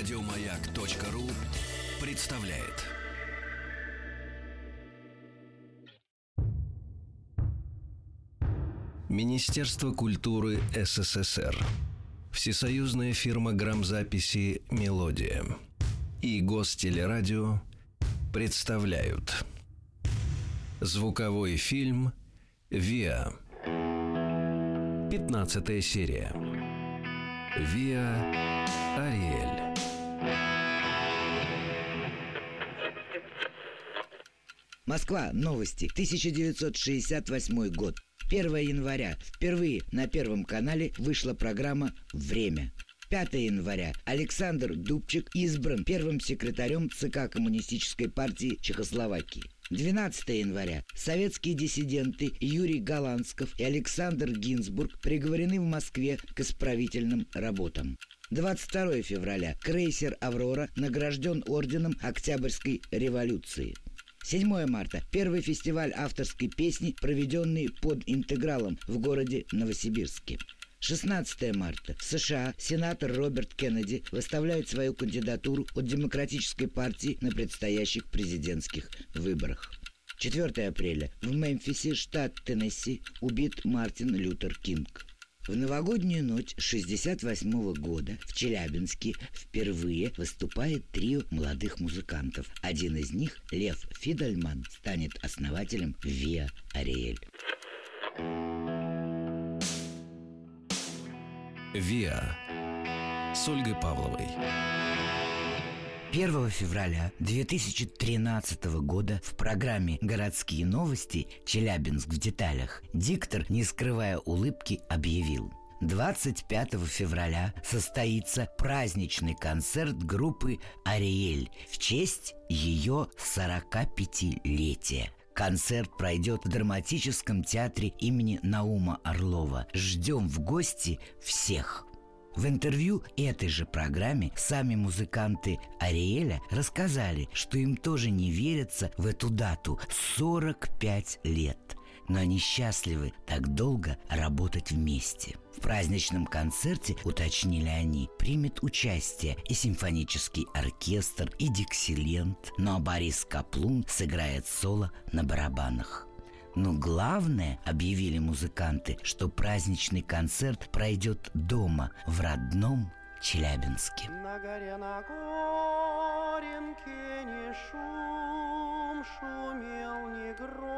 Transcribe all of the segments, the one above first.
Радиомаяк.ру представляет. Министерство культуры СССР. Всесоюзная фирма грамзаписи «Мелодия» и Гостелерадио представляют. Звуковой фильм «Виа» 15 серия. «Виа Ариэль» Москва. Новости. 1968 год. 1 января. Впервые на Первом канале вышла программа «Время». 5 января Александр Дубчик избран первым секретарем ЦК Коммунистической партии Чехословакии. 12 января советские диссиденты Юрий Голландсков и Александр Гинзбург приговорены в Москве к исправительным работам. 22 февраля крейсер «Аврора» награжден орденом Октябрьской революции. 7 марта. Первый фестиваль авторской песни, проведенный под интегралом в городе Новосибирске. 16 марта. В США сенатор Роберт Кеннеди выставляет свою кандидатуру от Демократической партии на предстоящих президентских выборах. 4 апреля. В Мемфисе, штат Теннесси, убит Мартин Лютер Кинг. В новогоднюю ночь 68 года в Челябинске впервые выступает трио молодых музыкантов. Один из них, Лев Фидельман, станет основателем Виа Ариэль. «Виа» с Ольгой Павловой. 1 февраля 2013 года в программе «Городские новости. Челябинск в деталях» диктор, не скрывая улыбки, объявил – 25 февраля состоится праздничный концерт группы «Ариэль» в честь ее 45-летия. Концерт пройдет в драматическом театре имени Наума Орлова. Ждем в гости всех. В интервью этой же программе сами музыканты Ариэля рассказали, что им тоже не верится в эту дату – 45 лет. Но они счастливы так долго работать вместе. В праздничном концерте, уточнили они, примет участие и симфонический оркестр, и диксилент, но Борис Каплун сыграет соло на барабанах. Но главное, объявили музыканты, что праздничный концерт пройдет дома, в родном Челябинске. На горе на горенке не шум, шумел, не гром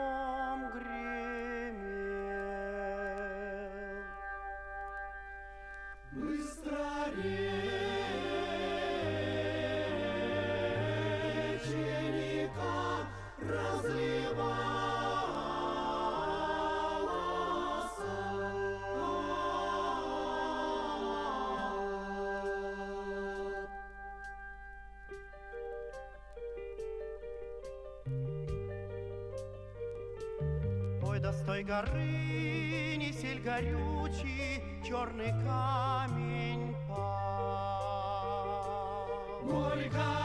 Ой, да с той горы не сель горючий, черный камень пал. Горько,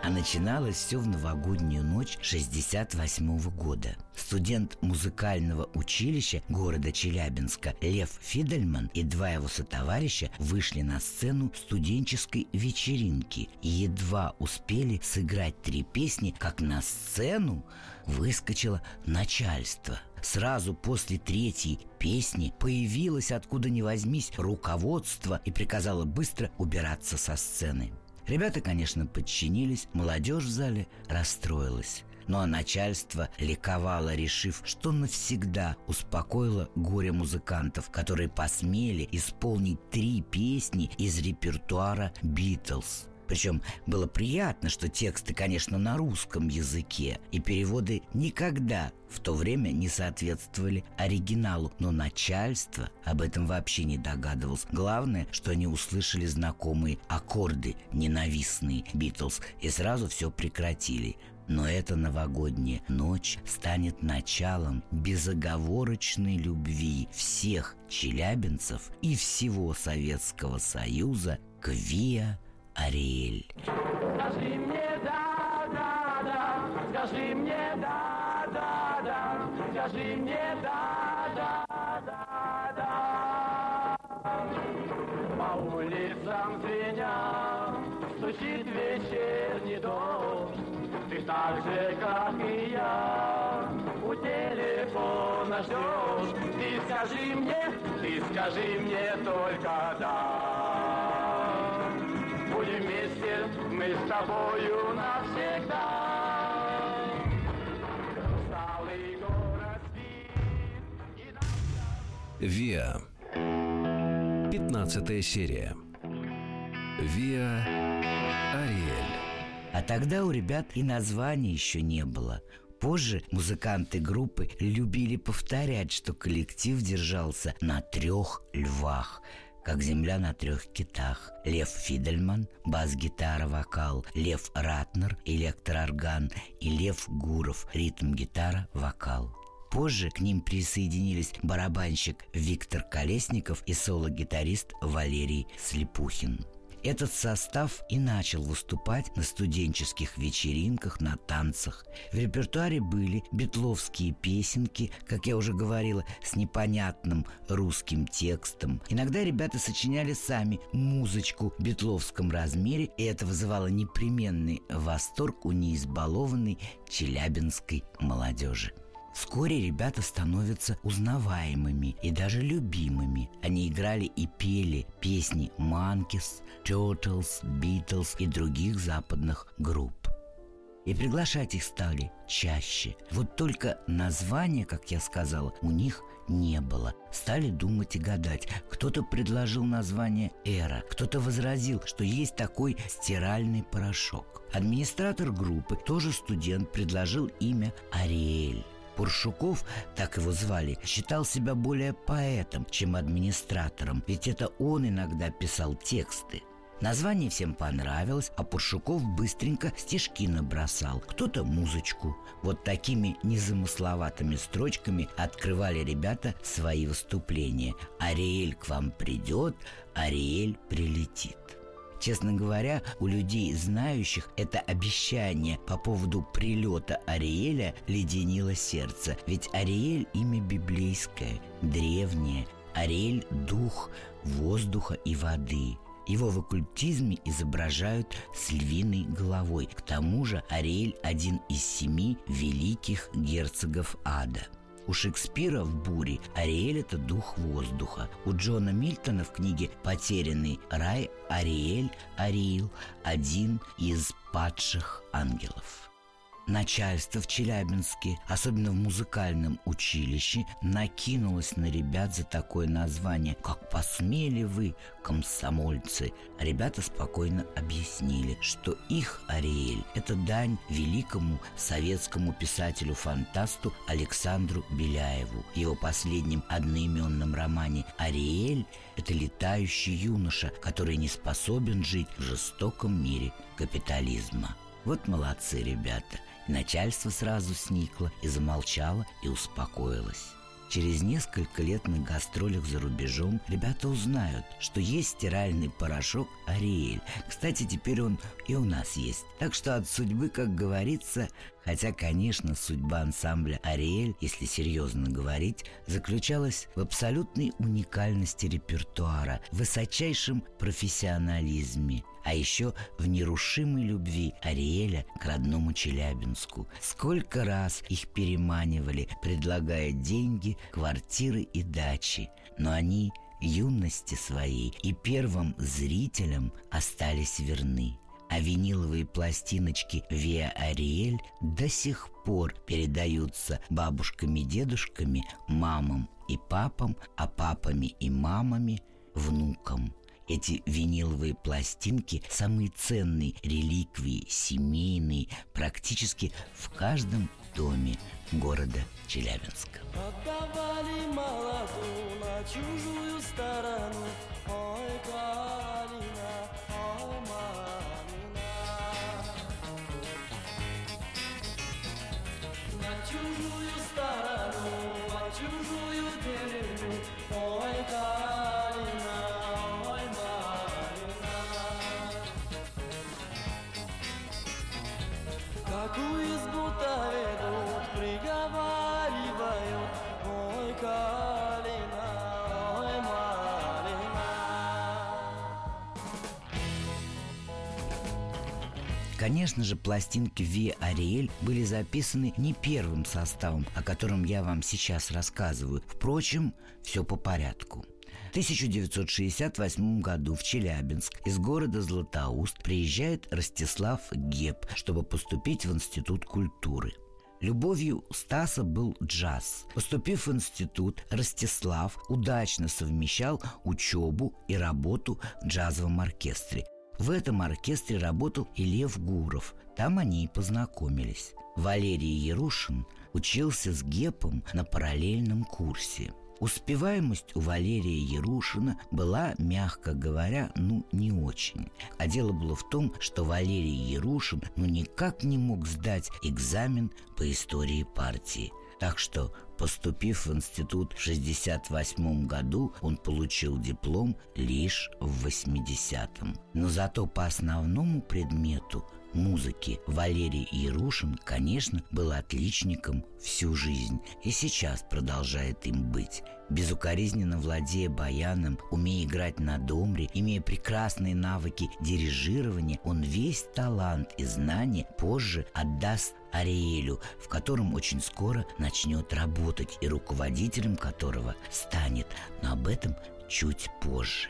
А начиналось все в новогоднюю ночь 68 года. Студент музыкального училища города Челябинска Лев Фидельман и два его сотоварища вышли на сцену студенческой вечеринки едва успели сыграть три песни, как на сцену выскочило начальство. Сразу после третьей песни появилось откуда ни возьмись руководство и приказало быстро убираться со сцены. Ребята, конечно, подчинились, молодежь в зале расстроилась. Ну а начальство ликовало, решив, что навсегда успокоило горе музыкантов, которые посмели исполнить три песни из репертуара «Битлз». Причем было приятно, что тексты, конечно, на русском языке, и переводы никогда в то время не соответствовали оригиналу, но начальство об этом вообще не догадывалось. Главное, что они услышали знакомые аккорды, ненавистные Битлз, и сразу все прекратили. Но эта новогодняя ночь станет началом безоговорочной любви всех челябинцев и всего Советского Союза к Виа Ариэль. Скажи мне да, да, Скажи мне да, да, да, скажи мне да, да, да, да. По улицам звеня стучит так же, как и я, у телефона ждешь. Ты скажи мне, ты скажи мне только да. Будем вместе мы с тобою навсегда. Виа. 15 серия. Виа Ариэль. А тогда у ребят и названия еще не было. Позже музыканты группы любили повторять, что коллектив держался на трех львах, как земля на трех китах. Лев Фидельман, бас-гитара, вокал, Лев Ратнер, электроорган и Лев Гуров, ритм-гитара, вокал. Позже к ним присоединились барабанщик Виктор Колесников и соло-гитарист Валерий Слепухин. Этот состав и начал выступать на студенческих вечеринках, на танцах. В репертуаре были битловские песенки, как я уже говорила, с непонятным русским текстом. Иногда ребята сочиняли сами музычку в битловском размере, и это вызывало непременный восторг у неизбалованной челябинской молодежи. Вскоре ребята становятся узнаваемыми и даже любимыми. Они играли и пели песни Monkeys, Turtles, Beatles и других западных групп. И приглашать их стали чаще. Вот только названия, как я сказала, у них не было. Стали думать и гадать. Кто-то предложил название «Эра», кто-то возразил, что есть такой стиральный порошок. Администратор группы, тоже студент, предложил имя «Ариэль». Пуршуков, так его звали, считал себя более поэтом, чем администратором, ведь это он иногда писал тексты. Название всем понравилось, а Пуршуков быстренько стишки набросал, кто-то музычку. Вот такими незамысловатыми строчками открывали ребята свои выступления. «Ариэль к вам придет, Ариэль прилетит». Честно говоря, у людей, знающих это обещание по поводу прилета Ариэля, леденило сердце. Ведь Ариэль – имя библейское, древнее. Ариэль – дух воздуха и воды. Его в оккультизме изображают с львиной головой. К тому же Ариэль – один из семи великих герцогов ада – у Шекспира в «Буре» Ариэль – это дух воздуха. У Джона Мильтона в книге «Потерянный рай» Ариэль, Ариил – один из падших ангелов. Начальство в Челябинске, особенно в музыкальном училище, накинулось на ребят за такое название. Как посмели вы, комсомольцы? Ребята спокойно объяснили, что их Ариэль – это дань великому советскому писателю-фантасту Александру Беляеву. В его последнем одноименном романе «Ариэль» – это летающий юноша, который не способен жить в жестоком мире капитализма. Вот молодцы ребята. Начальство сразу сникло и замолчало и успокоилось. Через несколько лет на гастролях за рубежом ребята узнают, что есть стиральный порошок Ариэль. Кстати, теперь он и у нас есть. Так что от судьбы, как говорится, хотя, конечно, судьба ансамбля Ариэль, если серьезно говорить, заключалась в абсолютной уникальности репертуара, высочайшем профессионализме, а еще в нерушимой любви Ариэля к родному Челябинску. Сколько раз их переманивали, предлагая деньги, квартиры и дачи, но они юности своей и первым зрителям остались верны. А виниловые пластиночки Виа Ариэль до сих пор передаются бабушками-дедушками, мамам и папам, а папами и мамами внукам. Эти виниловые пластинки – самые ценные реликвии, семейные, практически в каждом доме города Челябинска. Отдавали молоду на чужую сторону Конечно же, пластинки Ви Ариэль были записаны не первым составом, о котором я вам сейчас рассказываю. Впрочем, все по порядку. В 1968 году в Челябинск из города Златоуст приезжает Ростислав Геб, чтобы поступить в Институт культуры. Любовью Стаса был джаз. Поступив в институт, Ростислав удачно совмещал учебу и работу в джазовом оркестре. В этом оркестре работал и Лев Гуров. Там они и познакомились. Валерий Ярушин учился с Гепом на параллельном курсе – Успеваемость у Валерия Ярушина была, мягко говоря, ну не очень. А дело было в том, что Валерий Ярушин ну никак не мог сдать экзамен по истории партии. Так что, поступив в институт в 68 году, он получил диплом лишь в 80-м. Но зато по основному предмету музыки Валерий Ярушин, конечно, был отличником всю жизнь и сейчас продолжает им быть. Безукоризненно владея баяном, умея играть на домре, имея прекрасные навыки дирижирования, он весь талант и знания позже отдаст Ариэлю, в котором очень скоро начнет работать и руководителем которого станет, но об этом чуть позже.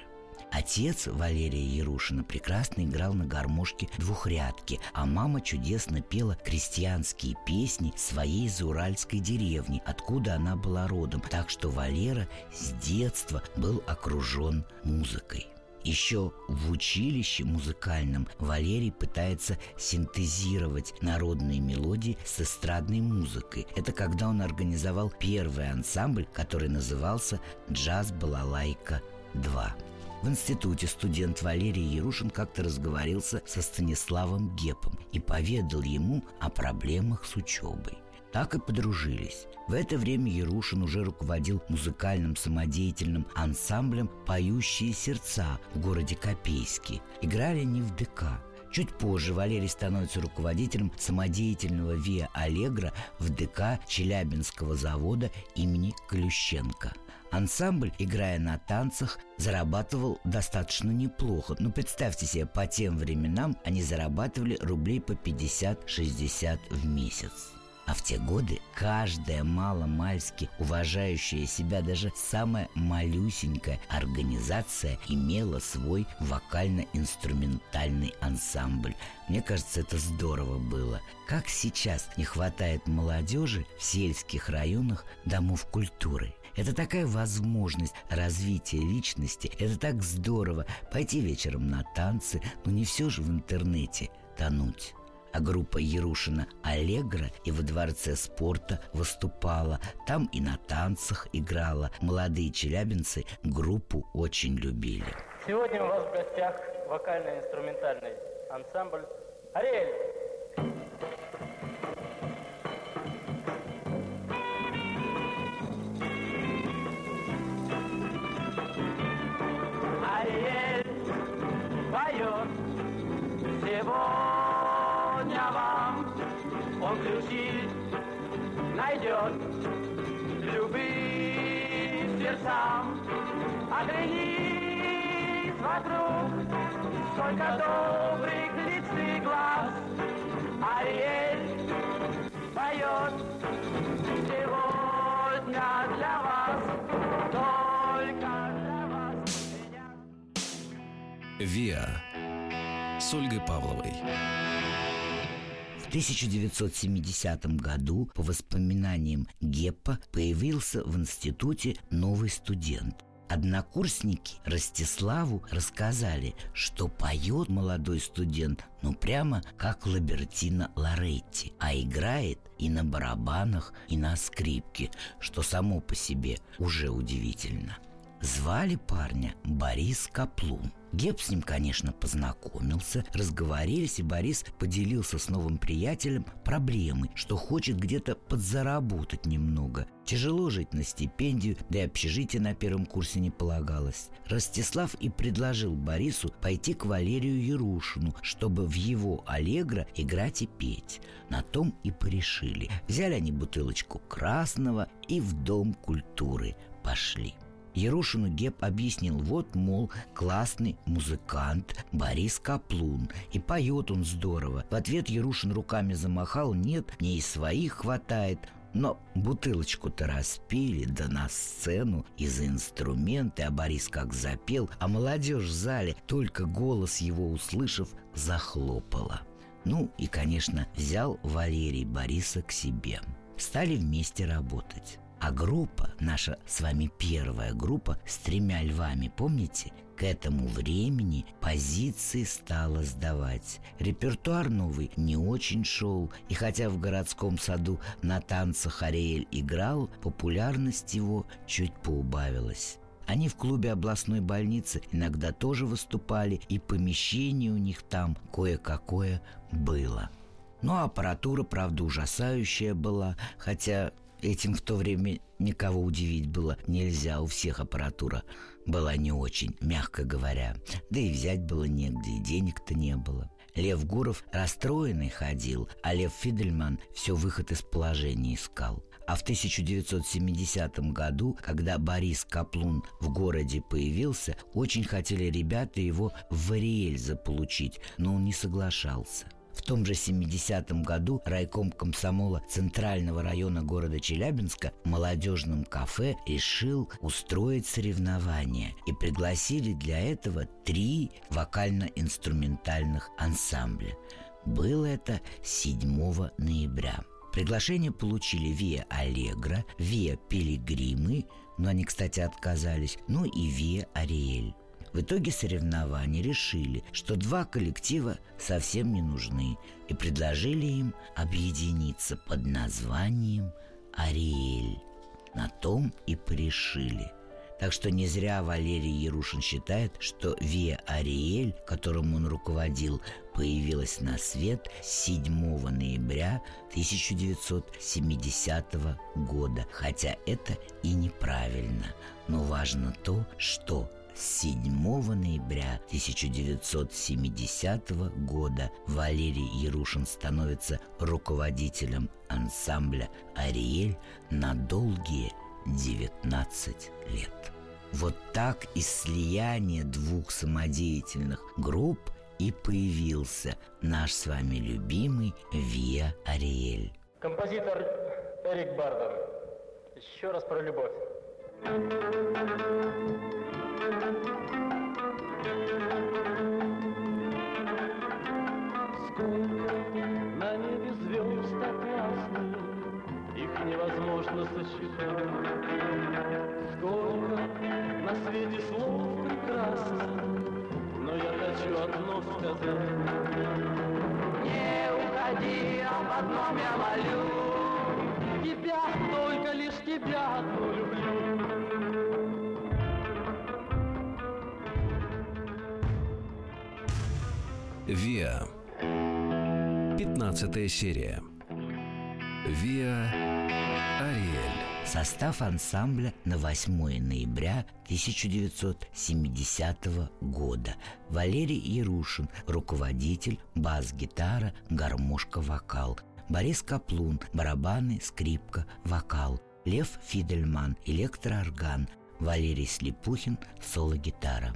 Отец Валерия Ярушина прекрасно играл на гармошке двухрядки, а мама чудесно пела крестьянские песни своей зауральской деревни, откуда она была родом. Так что Валера с детства был окружен музыкой. Еще в училище музыкальном Валерий пытается синтезировать народные мелодии с эстрадной музыкой. Это когда он организовал первый ансамбль, который назывался «Джаз-балалайка 2». В институте студент Валерий Ярушин как-то разговорился со Станиславом Гепом и поведал ему о проблемах с учебой. Так и подружились. В это время Ярушин уже руководил музыкальным самодеятельным ансамблем «Поющие сердца» в городе Копейске. Играли они в ДК. Чуть позже Валерий становится руководителем самодеятельного ВИА «Аллегра» в ДК Челябинского завода имени Клющенко – Ансамбль, играя на танцах, зарабатывал достаточно неплохо. Но ну, представьте себе, по тем временам они зарабатывали рублей по 50-60 в месяц. А в те годы каждая мало-мальски уважающая себя даже самая малюсенькая организация имела свой вокально-инструментальный ансамбль. Мне кажется, это здорово было. Как сейчас не хватает молодежи в сельских районах домов культуры. Это такая возможность развития личности. Это так здорово пойти вечером на танцы, но не все же в интернете тонуть. А группа Ярушина «Аллегра» и во Дворце спорта выступала. Там и на танцах играла. Молодые челябинцы группу очень любили. Сегодня у вас в гостях вокально-инструментальный ансамбль «Ариэль». Найдет любым сердцам. Оглянись вокруг, сколько добрых лиц и глаз. Ариэль поет сегодня для вас, только для вас. ВИА с Ольгой Павловой. В 1970 году, по воспоминаниям Геппа, появился в институте новый студент. Однокурсники Ростиславу рассказали, что поет молодой студент, ну прямо как Лабертина Лоретти, а играет и на барабанах, и на скрипке, что само по себе уже удивительно. Звали парня Борис Каплун. Геб с ним, конечно, познакомился, разговорились, и Борис поделился с новым приятелем проблемой, что хочет где-то подзаработать немного. Тяжело жить на стипендию, да и общежитие на первом курсе не полагалось. Ростислав и предложил Борису пойти к Валерию Ярушину, чтобы в его «Аллегро» играть и петь. На том и порешили. Взяли они бутылочку красного и в Дом культуры пошли. Ярушину Геб объяснил, вот, мол, классный музыкант Борис Каплун, и поет он здорово. В ответ Ярушин руками замахал, нет, мне и своих хватает, но бутылочку-то распили, да на сцену и за инструменты, а Борис как запел, а молодежь в зале, только голос его услышав, захлопала. Ну и, конечно, взял Валерий Бориса к себе. Стали вместе работать. А группа, наша с вами первая группа с тремя львами, помните? К этому времени позиции стала сдавать. Репертуар новый не очень шел, и хотя в городском саду на танцах Ариэль играл, популярность его чуть поубавилась. Они в клубе областной больницы иногда тоже выступали, и помещение у них там кое-какое было. Но аппаратура, правда, ужасающая была, хотя Этим в то время никого удивить было нельзя, у всех аппаратура была не очень, мягко говоря. Да и взять было негде, и денег-то не было. Лев Гуров расстроенный ходил, а Лев Фидельман все выход из положения искал. А в 1970 году, когда Борис Каплун в городе появился, очень хотели ребята его в Ариэль заполучить, но он не соглашался. В том же 70-м году райком комсомола Центрального района города Челябинска в молодежном кафе решил устроить соревнования и пригласили для этого три вокально-инструментальных ансамбля. Было это 7 ноября. Приглашение получили Виа Аллегра, Виа Пилигримы, но они, кстати, отказались, ну и Виа Ариэль. В итоге соревнований решили, что два коллектива совсем не нужны, и предложили им объединиться под названием «Ариэль». На том и порешили. Так что не зря Валерий Ярушин считает, что Виа Ариэль, которым он руководил, появилась на свет 7 ноября 1970 года. Хотя это и неправильно. Но важно то, что 7 ноября 1970 года Валерий Ярушин становится руководителем ансамбля «Ариэль» на долгие 19 лет. Вот так из слияния двух самодеятельных групп и появился наш с вами любимый Виа Ариэль. Композитор Эрик Барден. Еще раз про любовь. Сколько на небе звезд так Их невозможно сосчитать. Сколько на свете слов прекрасных, Но я хочу одно сказать. Не уходи, об одном я молю. Тебя, только лишь тебя одну люблю. Виа. 15 серия. Виа Ариэль. Состав ансамбля на 8 ноября 1970 года. Валерий Ярушин, руководитель, бас-гитара, гармошка, вокал. Борис Каплун, барабаны, скрипка, вокал. Лев Фидельман, электроорган. Валерий Слепухин, соло-гитара.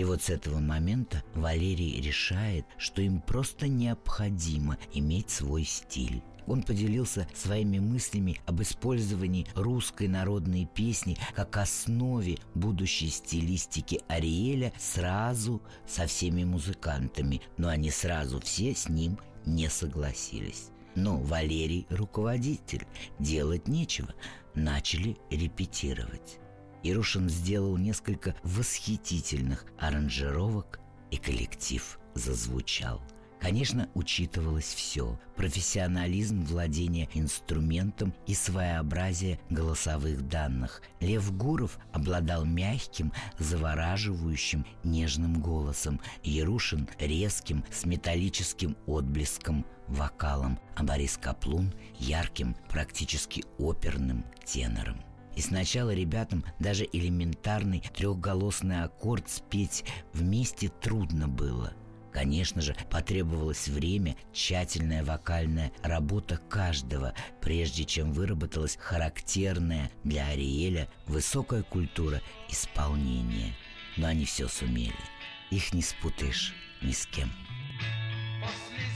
И вот с этого момента Валерий решает, что им просто необходимо иметь свой стиль. Он поделился своими мыслями об использовании русской народной песни как основе будущей стилистики Ариэля сразу со всеми музыкантами, но они сразу все с ним не согласились. Но Валерий руководитель, делать нечего, начали репетировать. Ирушин сделал несколько восхитительных аранжировок, и коллектив зазвучал. Конечно, учитывалось все – профессионализм владения инструментом и своеобразие голосовых данных. Лев Гуров обладал мягким, завораживающим, нежным голосом, Ярушин – резким, с металлическим отблеском, вокалом, а Борис Каплун – ярким, практически оперным тенором. И сначала ребятам даже элементарный трехголосный аккорд спеть вместе трудно было. Конечно же, потребовалось время, тщательная вокальная работа каждого, прежде чем выработалась характерная для Ариэля высокая культура исполнения. Но они все сумели. Их не спутаешь ни с кем. После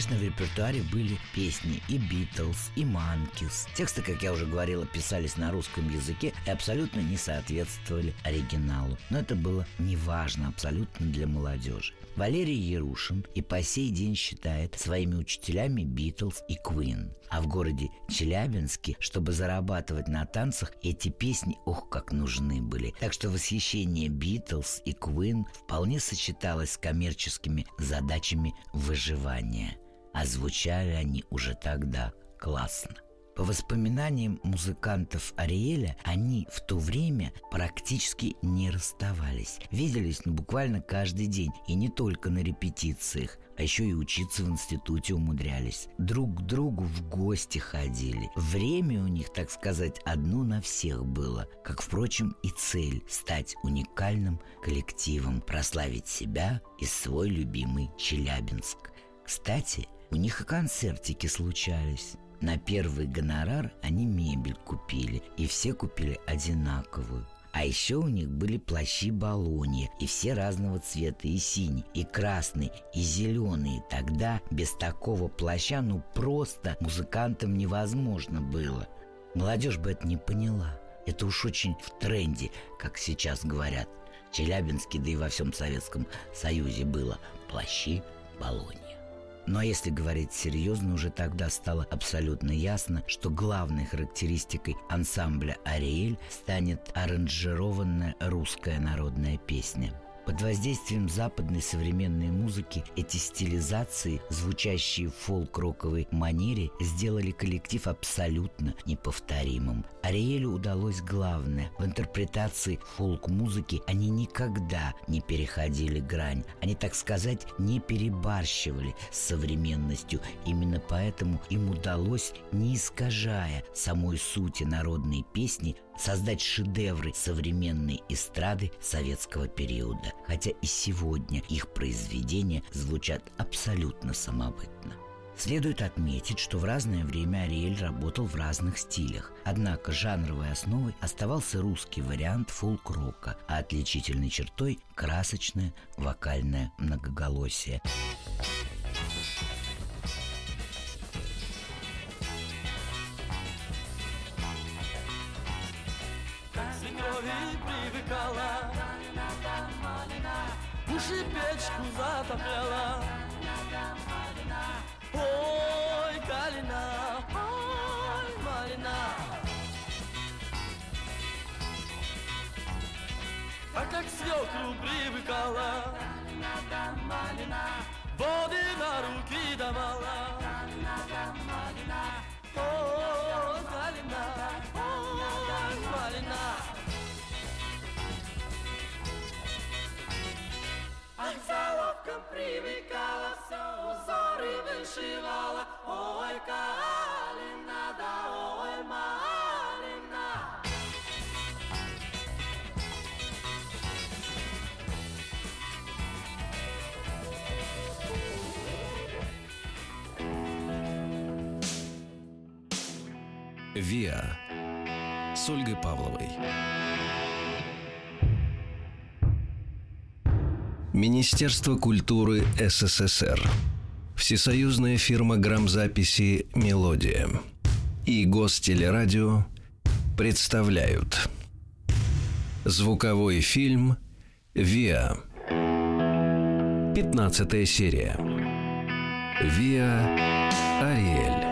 Конечно, в репертуаре были песни и Битлз, и Манкис. Тексты, как я уже говорила, писались на русском языке и абсолютно не соответствовали оригиналу. Но это было неважно абсолютно для молодежи. Валерий Ярушин и по сей день считает своими учителями Битлз и Квин. А в городе Челябинске, чтобы зарабатывать на танцах, эти песни, ох, как нужны были. Так что восхищение Битлз и Квин вполне сочеталось с коммерческими задачами выживания. А звучали они уже тогда классно. По воспоминаниям музыкантов Ариэля, они в то время практически не расставались. Виделись ну, буквально каждый день, и не только на репетициях, а еще и учиться в институте умудрялись. Друг к другу в гости ходили. Время у них, так сказать, одно на всех было, как, впрочем, и цель – стать уникальным коллективом, прославить себя и свой любимый Челябинск. Кстати, у них и концертики случались. На первый гонорар они мебель купили, и все купили одинаковую. А еще у них были плащи баллонья, и все разного цвета, и синий, и красный, и зеленый. Тогда без такого плаща ну просто музыкантам невозможно было. Молодежь бы это не поняла. Это уж очень в тренде, как сейчас говорят. Челябинске, да и во всем Советском Союзе было плащи баллонья. Но если говорить серьезно, уже тогда стало абсолютно ясно, что главной характеристикой ансамбля «Ариэль» станет аранжированная русская народная песня. Под воздействием западной современной музыки эти стилизации, звучащие в фолк-роковой манере, сделали коллектив абсолютно неповторимым. Ариэлю удалось главное. В интерпретации фолк-музыки они никогда не переходили грань. Они, так сказать, не перебарщивали с современностью. Именно поэтому им удалось, не искажая самой сути народной песни, создать шедевры современной эстрады советского периода. Хотя и сегодня их произведения звучат абсолютно самобытно. Следует отметить, что в разное время Ариэль работал в разных стилях. Однако жанровой основой оставался русский вариант фолк-рока, а отличительной чертой – красочное вокальное многоголосие. Уши печку затопляла. Ой, Калина, ой, Малина А как свекру привыкала. Воды на руки давала. Ой, А к заловкам привыкала, все узоры вышивала. Ой, Калина, да ой, Малина. «Виа» с Ольгой Павловой. Министерство культуры СССР. Всесоюзная фирма грамзаписи «Мелодия» и Гостелерадио представляют Звуковой фильм «Виа» 15 серия «Виа Ариэль»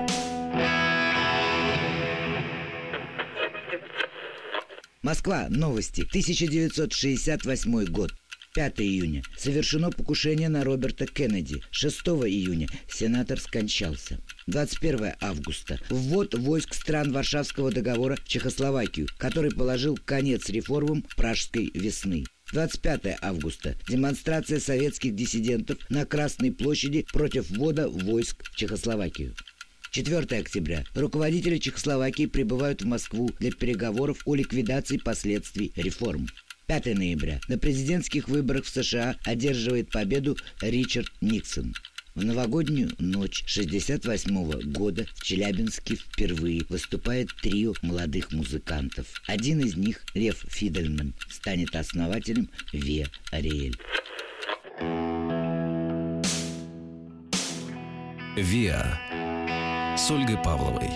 Москва. Новости. 1968 год. 5 июня. Совершено покушение на Роберта Кеннеди. 6 июня. Сенатор скончался. 21 августа. Ввод войск стран Варшавского договора в Чехословакию, который положил конец реформам Пражской весны. 25 августа. Демонстрация советских диссидентов на Красной площади против ввода войск в Чехословакию. 4 октября. Руководители Чехословакии прибывают в Москву для переговоров о ликвидации последствий реформ. 5 ноября. На президентских выборах в США одерживает победу Ричард Никсон. В новогоднюю ночь 68 года в Челябинске впервые выступает трио молодых музыкантов. Один из них, Лев Фидельман, станет основателем Ве Ариэль. «Виа» с Ольгой Павловой.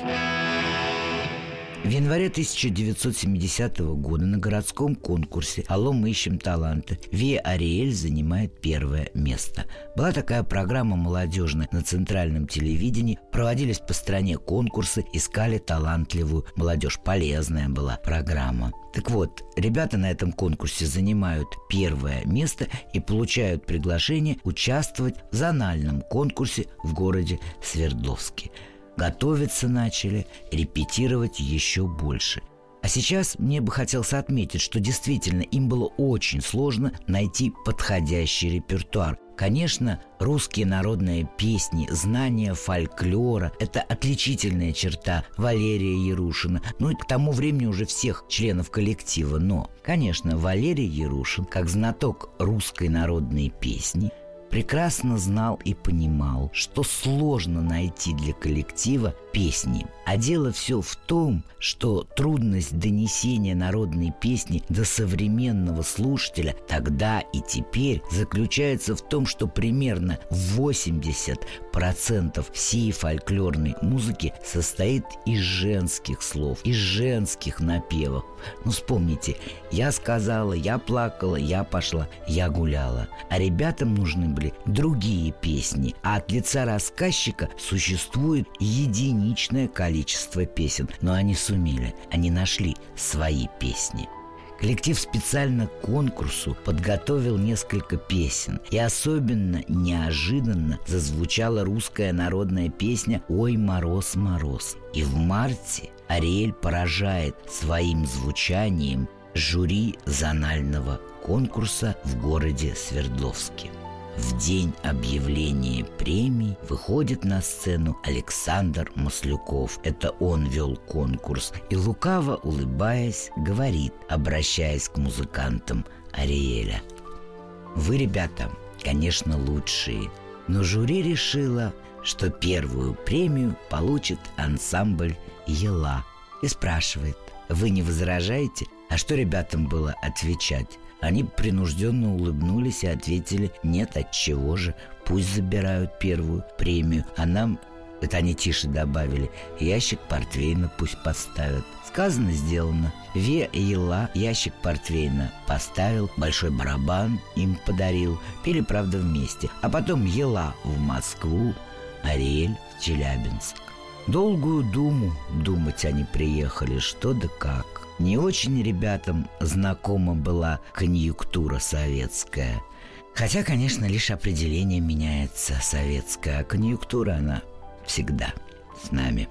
В январе 1970 года на городском конкурсе «Алло, мы ищем таланты» Вия Ариэль занимает первое место. Была такая программа молодежная на центральном телевидении. Проводились по стране конкурсы, искали талантливую молодежь. Полезная была программа. Так вот, ребята на этом конкурсе занимают первое место и получают приглашение участвовать в зональном конкурсе в городе Свердловске – Готовиться начали, репетировать еще больше. А сейчас мне бы хотелось отметить, что действительно им было очень сложно найти подходящий репертуар. Конечно, русские народные песни, знание фольклора – это отличительная черта Валерия Ярушина, ну и к тому времени уже всех членов коллектива. Но, конечно, Валерий Ярушин, как знаток русской народной песни – прекрасно знал и понимал, что сложно найти для коллектива песни. А дело все в том, что трудность донесения народной песни до современного слушателя тогда и теперь заключается в том, что примерно 80% всей фольклорной музыки состоит из женских слов, из женских напевов. Ну вспомните, я сказала, я плакала, я пошла, я гуляла. А ребятам нужны были другие песни, а от лица рассказчика существует единичное количество песен. Но они сумели, они нашли свои песни. Коллектив специально к конкурсу подготовил несколько песен, и особенно неожиданно зазвучала русская народная песня «Ой, мороз, мороз». И в марте Ариэль поражает своим звучанием жюри зонального конкурса в городе Свердловске. В день объявления премий выходит на сцену Александр Маслюков. Это он вел конкурс. И лукаво улыбаясь, говорит, обращаясь к музыкантам Ариэля. Вы, ребята, конечно, лучшие, но жюри решило, что первую премию получит ансамбль «Ела». И спрашивает, вы не возражаете? А что ребятам было отвечать? Они принужденно улыбнулись и ответили «Нет, от чего же? Пусть забирают первую премию, а нам это они тише добавили. Ящик портвейна пусть поставят. Сказано, сделано. Ве Ела ящик портвейна поставил, большой барабан им подарил. Пили, правда, вместе. А потом Ела в Москву, Ариэль в Челябинск. Долгую думу думать они приехали, что да как. Не очень ребятам знакома была конъюнктура советская. Хотя, конечно, лишь определение меняется советская, а конъюнктура она всегда с нами.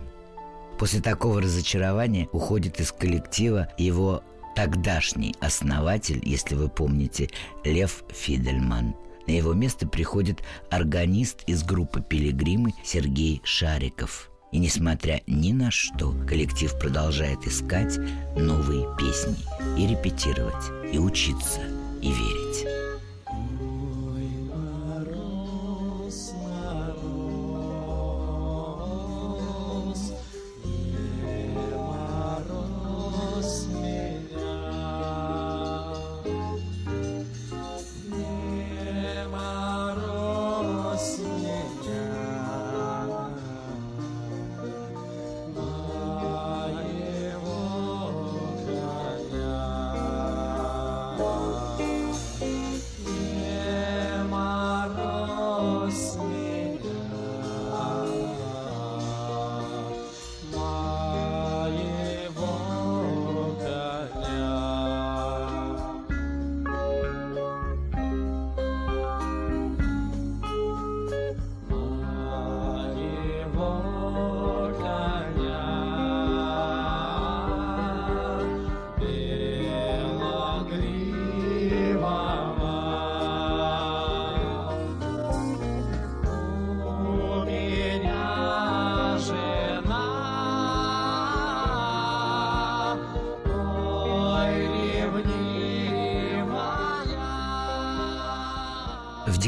После такого разочарования уходит из коллектива его тогдашний основатель, если вы помните, Лев Фидельман. На его место приходит органист из группы «Пилигримы» Сергей Шариков – и несмотря ни на что, коллектив продолжает искать новые песни и репетировать, и учиться, и верить.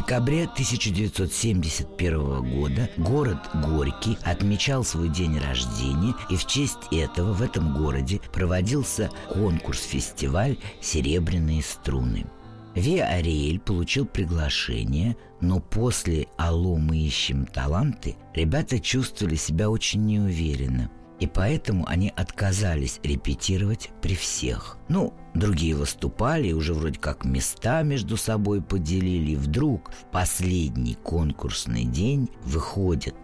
Декабре 1971 года город Горький отмечал свой день рождения, и в честь этого в этом городе проводился конкурс-фестиваль «Серебряные струны». Виа Ариэль получил приглашение, но после «Алло, мы ищем таланты» ребята чувствовали себя очень неуверенно – и поэтому они отказались репетировать при всех. Ну, другие выступали уже вроде как места между собой поделили. Вдруг в последний конкурсный день выходит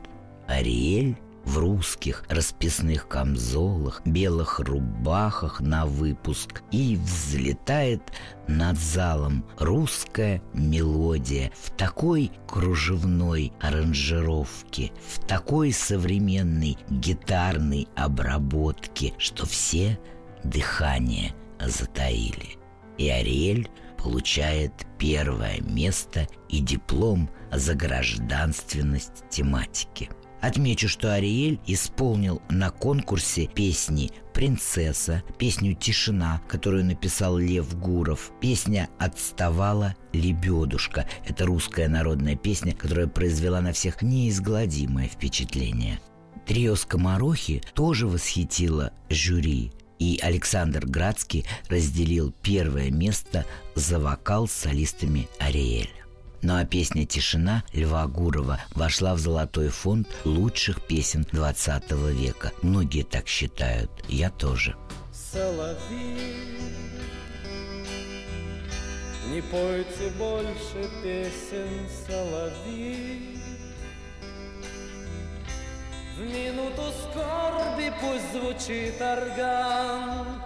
Ариэль в русских расписных камзолах, белых рубахах на выпуск и взлетает над залом русская мелодия в такой кружевной аранжировке, в такой современной гитарной обработке, что все дыхание затаили. И Ариэль получает первое место и диплом за гражданственность тематики – Отмечу, что Ариэль исполнил на конкурсе песни «Принцесса», песню «Тишина», которую написал Лев Гуров. Песня «Отставала лебедушка». Это русская народная песня, которая произвела на всех неизгладимое впечатление. Трио «Скоморохи» тоже восхитило жюри, и Александр Градский разделил первое место за вокал с солистами Ариэль. Ну а песня «Тишина» Льва Гурова вошла в золотой фонд лучших песен 20 века. Многие так считают, я тоже. Соловьи, не пойте больше песен, соловьи. В минуту скорби пусть звучит орган,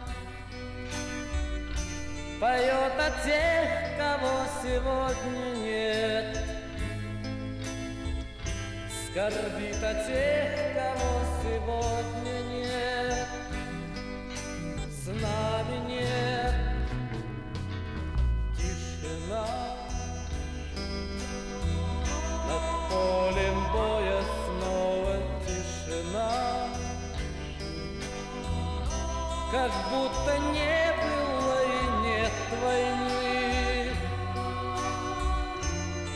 Поет о тех, кого сегодня нет. Скорбит о тех, кого сегодня нет. С нами нет. Тишина. Над полем боя снова тишина. Как будто не было войны.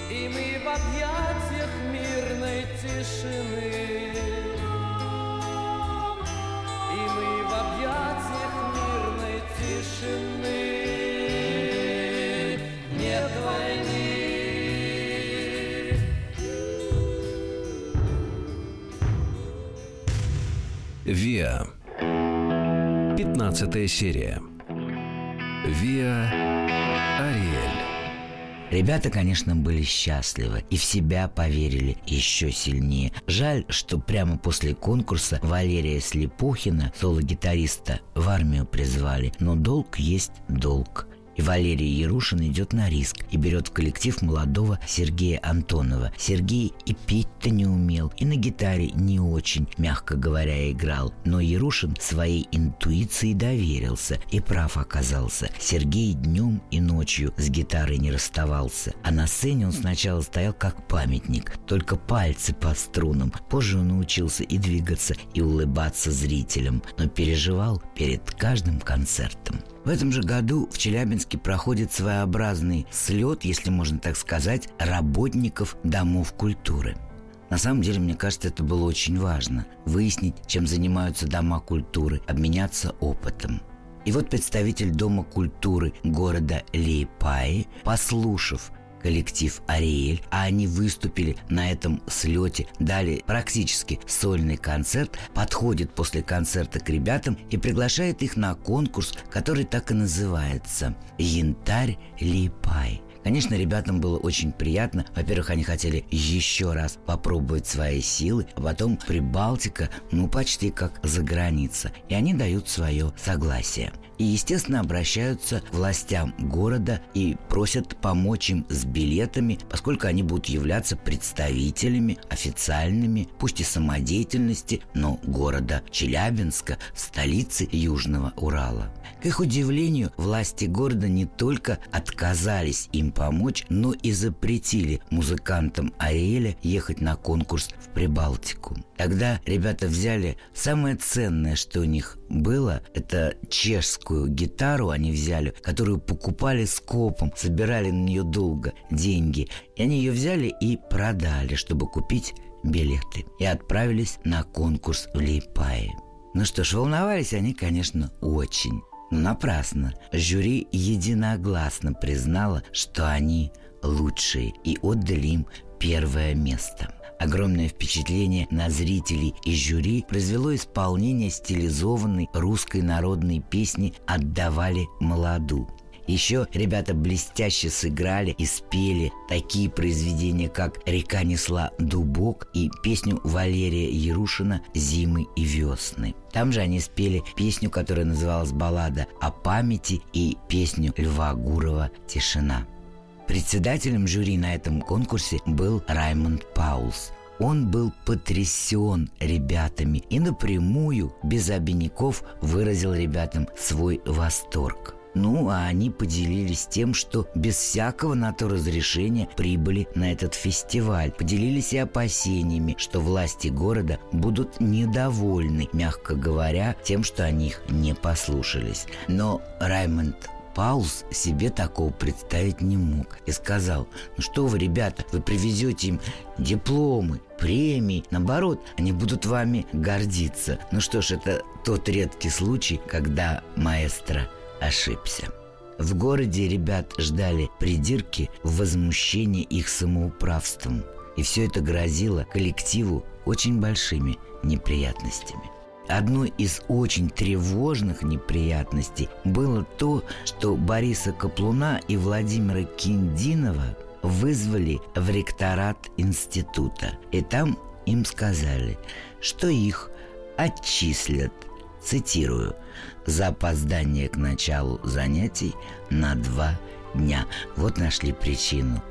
И мы в объятиях мирной тишины. И мы в объятиях мирной тишины. Нет войны. Виа. Пятнадцатая серия. Виа Ариэль. Ребята, конечно, были счастливы и в себя поверили еще сильнее. Жаль, что прямо после конкурса Валерия Слепухина, соло-гитариста, в армию призвали. Но долг есть долг. И Валерий Ярушин идет на риск и берет в коллектив молодого Сергея Антонова. Сергей и петь-то не умел, и на гитаре не очень, мягко говоря, играл. Но Ярушин своей интуиции доверился и прав оказался. Сергей днем и ночью с гитарой не расставался. А на сцене он сначала стоял как памятник, только пальцы по струнам. Позже он научился и двигаться, и улыбаться зрителям, но переживал перед каждым концертом. В этом же году в Челябинске проходит своеобразный слет, если можно так сказать, работников домов культуры. На самом деле, мне кажется, это было очень важно – выяснить, чем занимаются дома культуры, обменяться опытом. И вот представитель Дома культуры города Лейпаи, послушав коллектив «Ариэль», а они выступили на этом слете, дали практически сольный концерт, подходит после концерта к ребятам и приглашает их на конкурс, который так и называется «Янтарь Липай». Конечно, ребятам было очень приятно. Во-первых, они хотели еще раз попробовать свои силы, а потом Прибалтика, ну, почти как за граница. И они дают свое согласие. И, естественно, обращаются к властям города и просят помочь им с билетами, поскольку они будут являться представителями официальными, пусть и самодеятельности, но города Челябинска, столицы Южного Урала. К их удивлению, власти города не только отказались им помочь, но и запретили музыкантам Ариэля ехать на конкурс в Прибалтику. Тогда ребята взяли самое ценное, что у них было, это чешскую гитару они взяли, которую покупали скопом, собирали на нее долго деньги. И они ее взяли и продали, чтобы купить билеты. И отправились на конкурс в Лейпае. Ну что ж, волновались они, конечно, очень. Но напрасно. Жюри единогласно признало, что они лучшие и отдали им первое место. Огромное впечатление на зрителей и жюри произвело исполнение стилизованной русской народной песни «Отдавали молоду». Еще ребята блестяще сыграли и спели такие произведения, как «Река несла дубок» и песню Валерия Ярушина «Зимы и весны». Там же они спели песню, которая называлась «Баллада о памяти» и песню Льва Гурова «Тишина». Председателем жюри на этом конкурсе был Раймонд Паулс. Он был потрясен ребятами и напрямую, без обиняков, выразил ребятам свой восторг. Ну, а они поделились тем, что без всякого на то разрешения прибыли на этот фестиваль. Поделились и опасениями, что власти города будут недовольны, мягко говоря, тем, что они их не послушались. Но Раймонд Паулс себе такого представить не мог и сказал, ну что вы, ребята, вы привезете им дипломы, премии, наоборот, они будут вами гордиться. Ну что ж, это тот редкий случай, когда маэстро ошибся. В городе ребят ждали придирки в возмущении их самоуправством. И все это грозило коллективу очень большими неприятностями. Одной из очень тревожных неприятностей было то, что Бориса Каплуна и Владимира Киндинова вызвали в ректорат института. И там им сказали, что их отчислят, цитирую, за опоздание к началу занятий на два дня. Вот нашли причину.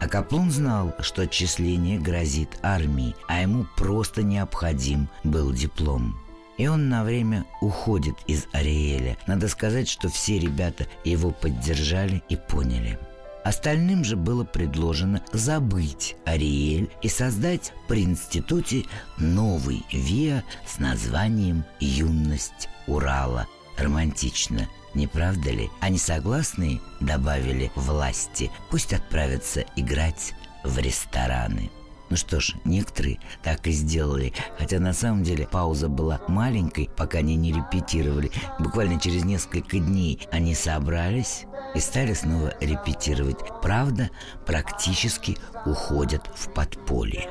А Каплун знал, что отчисление грозит армии, а ему просто необходим был диплом. И он на время уходит из Ариэля. Надо сказать, что все ребята его поддержали и поняли. Остальным же было предложено забыть Ариэль и создать при институте новый ВИА с названием «Юность Урала». Романтично, не правда ли? Они согласные, добавили власти, пусть отправятся играть в рестораны. Ну что ж, некоторые так и сделали. Хотя на самом деле пауза была маленькой, пока они не репетировали. Буквально через несколько дней они собрались и стали снова репетировать. Правда, практически уходят в подполье.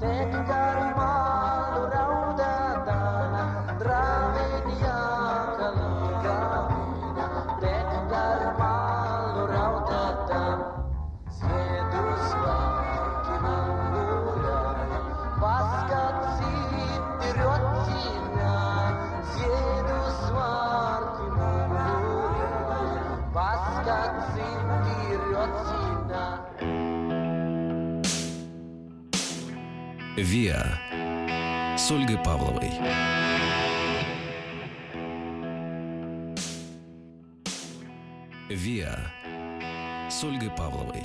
tem que Garibaldi «Виа» с Ольгой Павловой. «Виа» с Ольгой Павловой.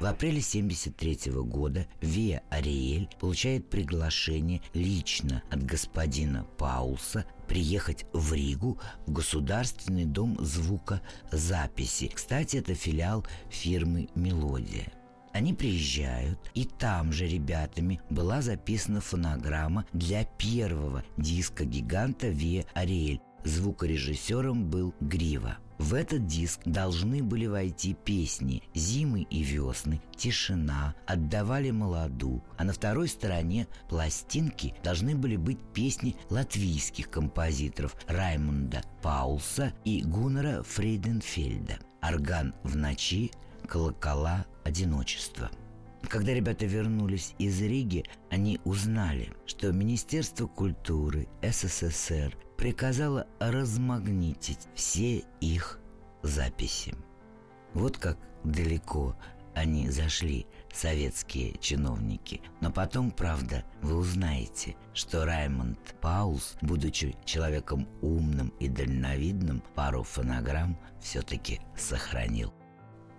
В апреле 1973 года Виа Ариэль получает приглашение лично от господина Паулса приехать в Ригу в Государственный дом звукозаписи. Кстати, это филиал фирмы «Мелодия». Они приезжают, и там же ребятами была записана фонограмма для первого диска гиганта Виа Ариэль. Звукорежиссером был Грива. В этот диск должны были войти песни «Зимы и весны», «Тишина», «Отдавали молоду», а на второй стороне пластинки должны были быть песни латвийских композиторов Раймунда Паулса и Гуннера Фрейденфельда. «Орган в ночи», колокола одиночества. Когда ребята вернулись из Риги, они узнали, что Министерство культуры СССР приказало размагнитить все их записи. Вот как далеко они зашли, советские чиновники. Но потом, правда, вы узнаете, что Раймонд Паулс, будучи человеком умным и дальновидным, пару фонограмм все-таки сохранил.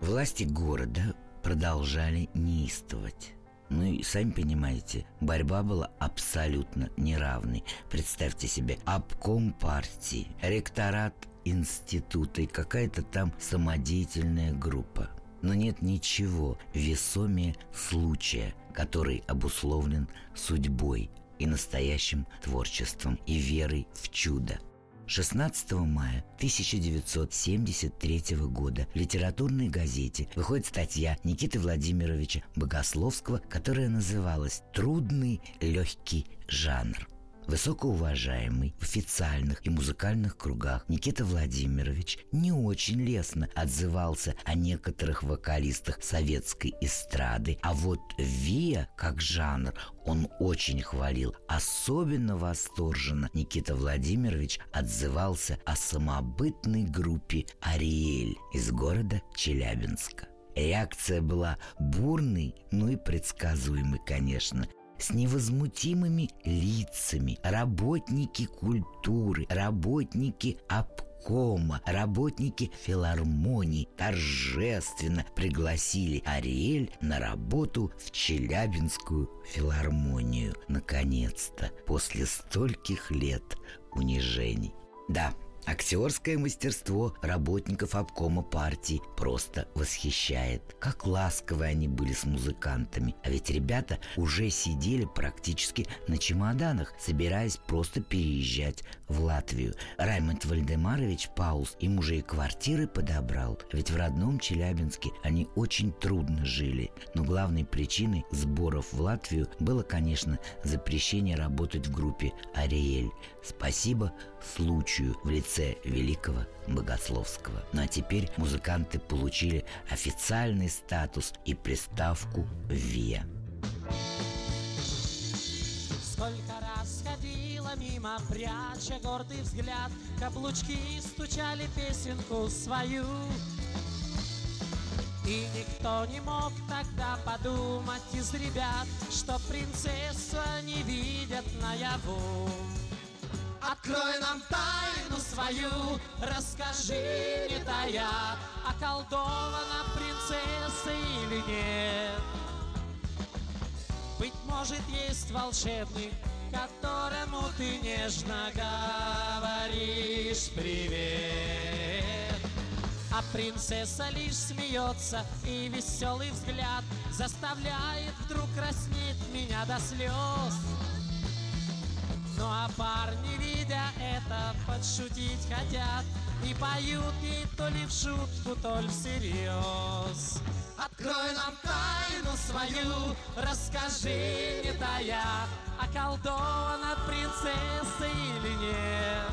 Власти города продолжали неистовать. Ну и сами понимаете, борьба была абсолютно неравной. Представьте себе, обком партии, ректорат института и какая-то там самодеятельная группа. Но нет ничего весомее случая, который обусловлен судьбой и настоящим творчеством и верой в чудо. 16 мая 1973 года в литературной газете выходит статья Никиты Владимировича Богословского, которая называлась «Трудный легкий жанр». Высокоуважаемый в официальных и музыкальных кругах Никита Владимирович не очень лестно отзывался о некоторых вокалистах советской эстрады, а вот Виа как жанр он очень хвалил. Особенно восторженно Никита Владимирович отзывался о самобытной группе «Ариэль» из города Челябинска. Реакция была бурной, ну и предсказуемой, конечно – с невозмутимыми лицами, работники культуры, работники обкома, работники филармонии торжественно пригласили Ариэль на работу в Челябинскую филармонию. Наконец-то, после стольких лет унижений. Да, Актерское мастерство работников обкома партии просто восхищает. Как ласковы они были с музыкантами. А ведь ребята уже сидели практически на чемоданах, собираясь просто переезжать в Латвию. Раймонд Вальдемарович Паус им уже и квартиры подобрал. Ведь в родном Челябинске они очень трудно жили. Но главной причиной сборов в Латвию было, конечно, запрещение работать в группе «Ариэль». Спасибо случаю в лице великого Богословского. Ну а теперь музыканты получили официальный статус и приставку «ВИА». Сколько раз ходила мимо, пряча гордый взгляд, Каблучки стучали песенку свою. И никто не мог тогда подумать из ребят, Что принцессу они видят наяву. Открой нам тайну свою, расскажи, не тая, Околдована принцесса или нет. Быть может, есть волшебник, которому ты нежно говоришь привет. А принцесса лишь смеется, и веселый взгляд Заставляет вдруг краснеть меня до слез. Ну а парни, видя это, подшутить хотят. И поют ей то ли в шутку, то ли всерьез. Открой нам тайну свою, расскажи, не тая Околдована принцесса или нет.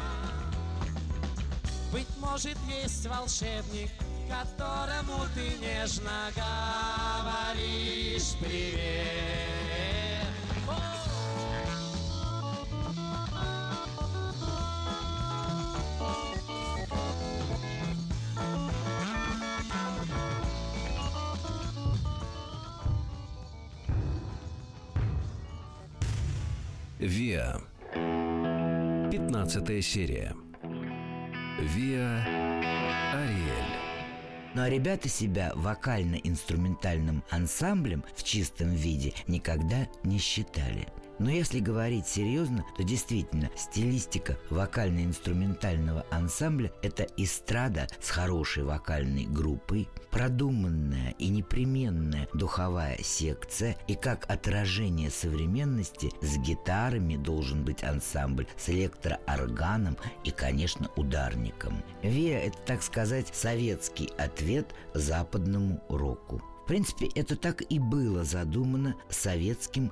Быть может, есть волшебник, которому ты нежно говоришь привет. Виа. 15 серия. Виа Ариэль. Ну а ребята себя вокально-инструментальным ансамблем в чистом виде никогда не считали. Но если говорить серьезно, то действительно стилистика вокально-инструментального ансамбля – это эстрада с хорошей вокальной группой, продуманная и непременная духовая секция и как отражение современности с гитарами должен быть ансамбль с электроорганом и, конечно, ударником. Виа – это, так сказать, советский ответ западному року. В принципе, это так и было задумано советским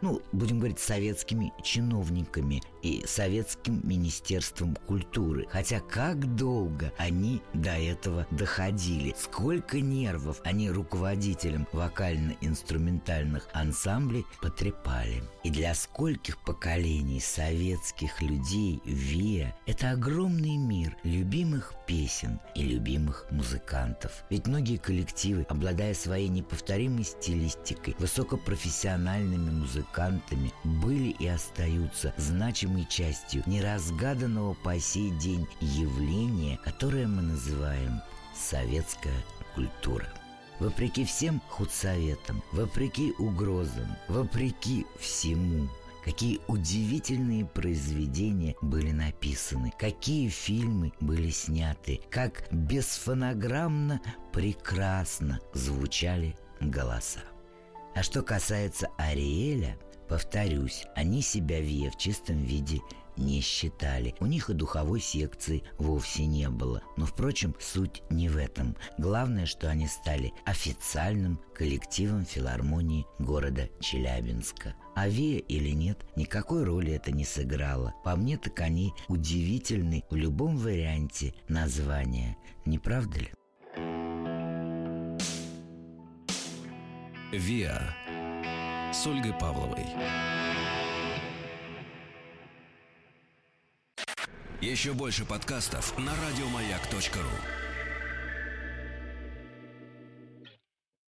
ну, будем говорить, советскими чиновниками и советским министерством культуры. Хотя как долго они до этого доходили, сколько нервов они руководителям вокально-инструментальных ансамблей потрепали. И для скольких поколений советских людей ВИА – это огромный мир любимых песен и любимых музыкантов. Ведь многие коллективы, обладая своей неповторимой стилистикой, высокопрофессиональными музыкантами, были и остаются значимой частью неразгаданного по сей день явления, которое мы называем советская культура. Вопреки всем худсоветам, вопреки угрозам, вопреки всему, какие удивительные произведения были написаны, какие фильмы были сняты, как бесфонограммно прекрасно звучали голоса. А что касается Ариэля, повторюсь, они себя Вия в чистом виде не считали. У них и духовой секции вовсе не было. Но, впрочем, суть не в этом. Главное, что они стали официальным коллективом филармонии города Челябинска. А Вия или нет, никакой роли это не сыграло. По мне, так они удивительны в любом варианте названия. Не правда ли? «Виа» с Ольгой Павловой. Еще больше подкастов на радиомаяк.ру